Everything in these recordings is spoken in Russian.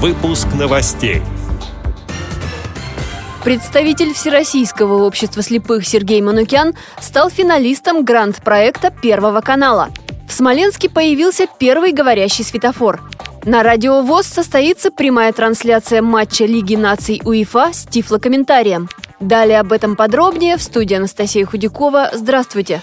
Выпуск новостей. Представитель Всероссийского общества слепых Сергей Манукян стал финалистом грант-проекта Первого канала. В Смоленске появился первый говорящий светофор. На радио ВОЗ состоится прямая трансляция матча Лиги наций УЕФА с тифлокомментарием. Далее об этом подробнее в студии Анастасия Худякова. Здравствуйте!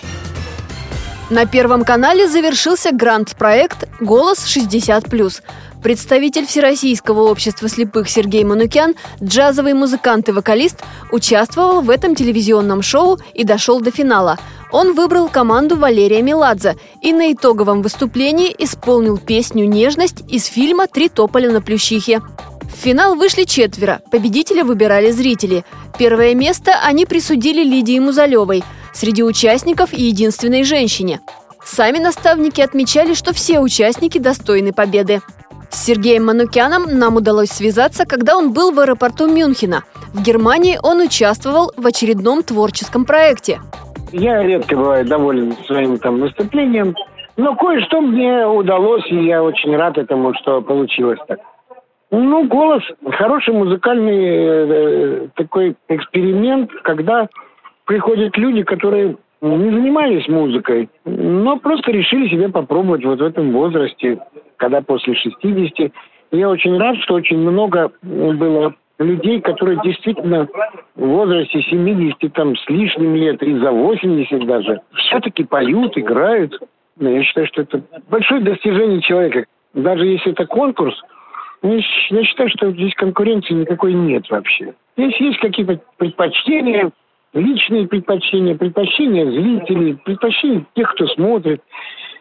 На Первом канале завершился грант-проект «Голос 60+.» Представитель Всероссийского общества слепых Сергей Манукян, джазовый музыкант и вокалист, участвовал в этом телевизионном шоу и дошел до финала. Он выбрал команду Валерия Меладзе и на итоговом выступлении исполнил песню «Нежность» из фильма «Три тополя на плющихе». В финал вышли четверо, победителя выбирали зрители. Первое место они присудили Лидии Музалевой, среди участников и единственной женщине. Сами наставники отмечали, что все участники достойны победы. С Сергеем Манукяном нам удалось связаться, когда он был в аэропорту Мюнхена. В Германии он участвовал в очередном творческом проекте. Я редко бываю доволен своим там выступлением, но кое-что мне удалось, и я очень рад этому, что получилось так. Ну, голос хороший музыкальный э, такой эксперимент, когда приходят люди, которые не занимались музыкой, но просто решили себя попробовать вот в этом возрасте когда после 60. Я очень рад, что очень много было людей, которые действительно в возрасте 70 там, с лишним лет и за 80 даже все-таки поют, играют. Я считаю, что это большое достижение человека. Даже если это конкурс, я считаю, что здесь конкуренции никакой нет вообще. Здесь есть какие-то предпочтения, личные предпочтения, предпочтения зрителей, предпочтения тех, кто смотрит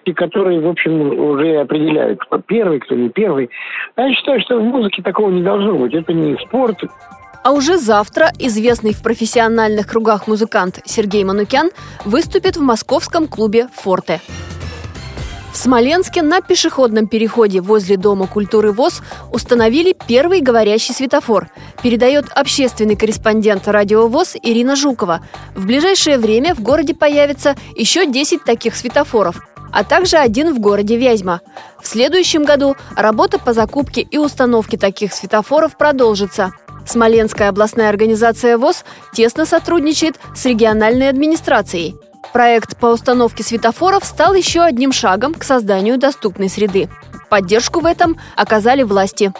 и которые, в общем, уже определяют, кто первый, кто не первый. А я считаю, что в музыке такого не должно быть. Это не спорт. А уже завтра известный в профессиональных кругах музыкант Сергей Манукян выступит в московском клубе «Форте». В Смоленске на пешеходном переходе возле Дома культуры ВОЗ установили первый говорящий светофор, передает общественный корреспондент радио ВОЗ Ирина Жукова. В ближайшее время в городе появится еще 10 таких светофоров – а также один в городе Вязьма. В следующем году работа по закупке и установке таких светофоров продолжится. Смоленская областная организация ВОЗ тесно сотрудничает с региональной администрацией. Проект по установке светофоров стал еще одним шагом к созданию доступной среды. Поддержку в этом оказали власти.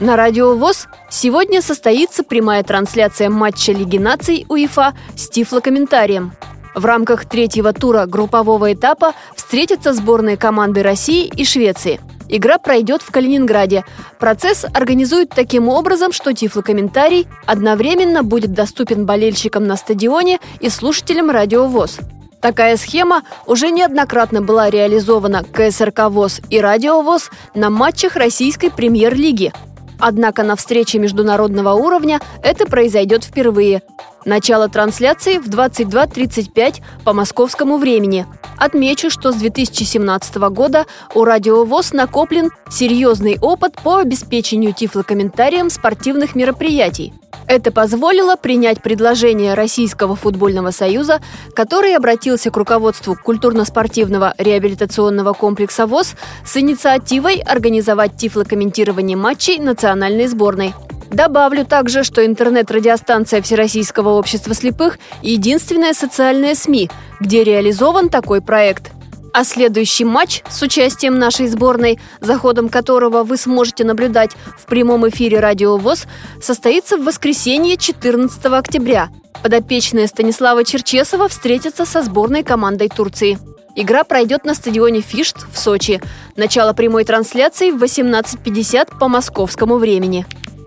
На радио ВОЗ сегодня состоится прямая трансляция матча Лиги наций УЕФА с тифлокомментарием. В рамках третьего тура группового этапа встретятся сборные команды России и Швеции. Игра пройдет в Калининграде. Процесс организуют таким образом, что тифлокомментарий одновременно будет доступен болельщикам на стадионе и слушателям радиовоз. Такая схема уже неоднократно была реализована КСРК ВОЗ и Радиовоз на матчах российской премьер-лиги. Однако на встрече международного уровня это произойдет впервые. Начало трансляции в 22.35 по московскому времени. Отмечу, что с 2017 года у Радио ВОЗ накоплен серьезный опыт по обеспечению тифлокомментарием спортивных мероприятий. Это позволило принять предложение Российского футбольного союза, который обратился к руководству культурно-спортивного реабилитационного комплекса ВОЗ с инициативой организовать тифлокомментирование матчей национальной сборной – Добавлю также, что интернет-радиостанция Всероссийского общества слепых – единственная социальная СМИ, где реализован такой проект. А следующий матч с участием нашей сборной, за ходом которого вы сможете наблюдать в прямом эфире «Радио ВОЗ», состоится в воскресенье 14 октября. Подопечная Станислава Черчесова встретится со сборной командой Турции. Игра пройдет на стадионе «Фишт» в Сочи. Начало прямой трансляции в 18.50 по московскому времени.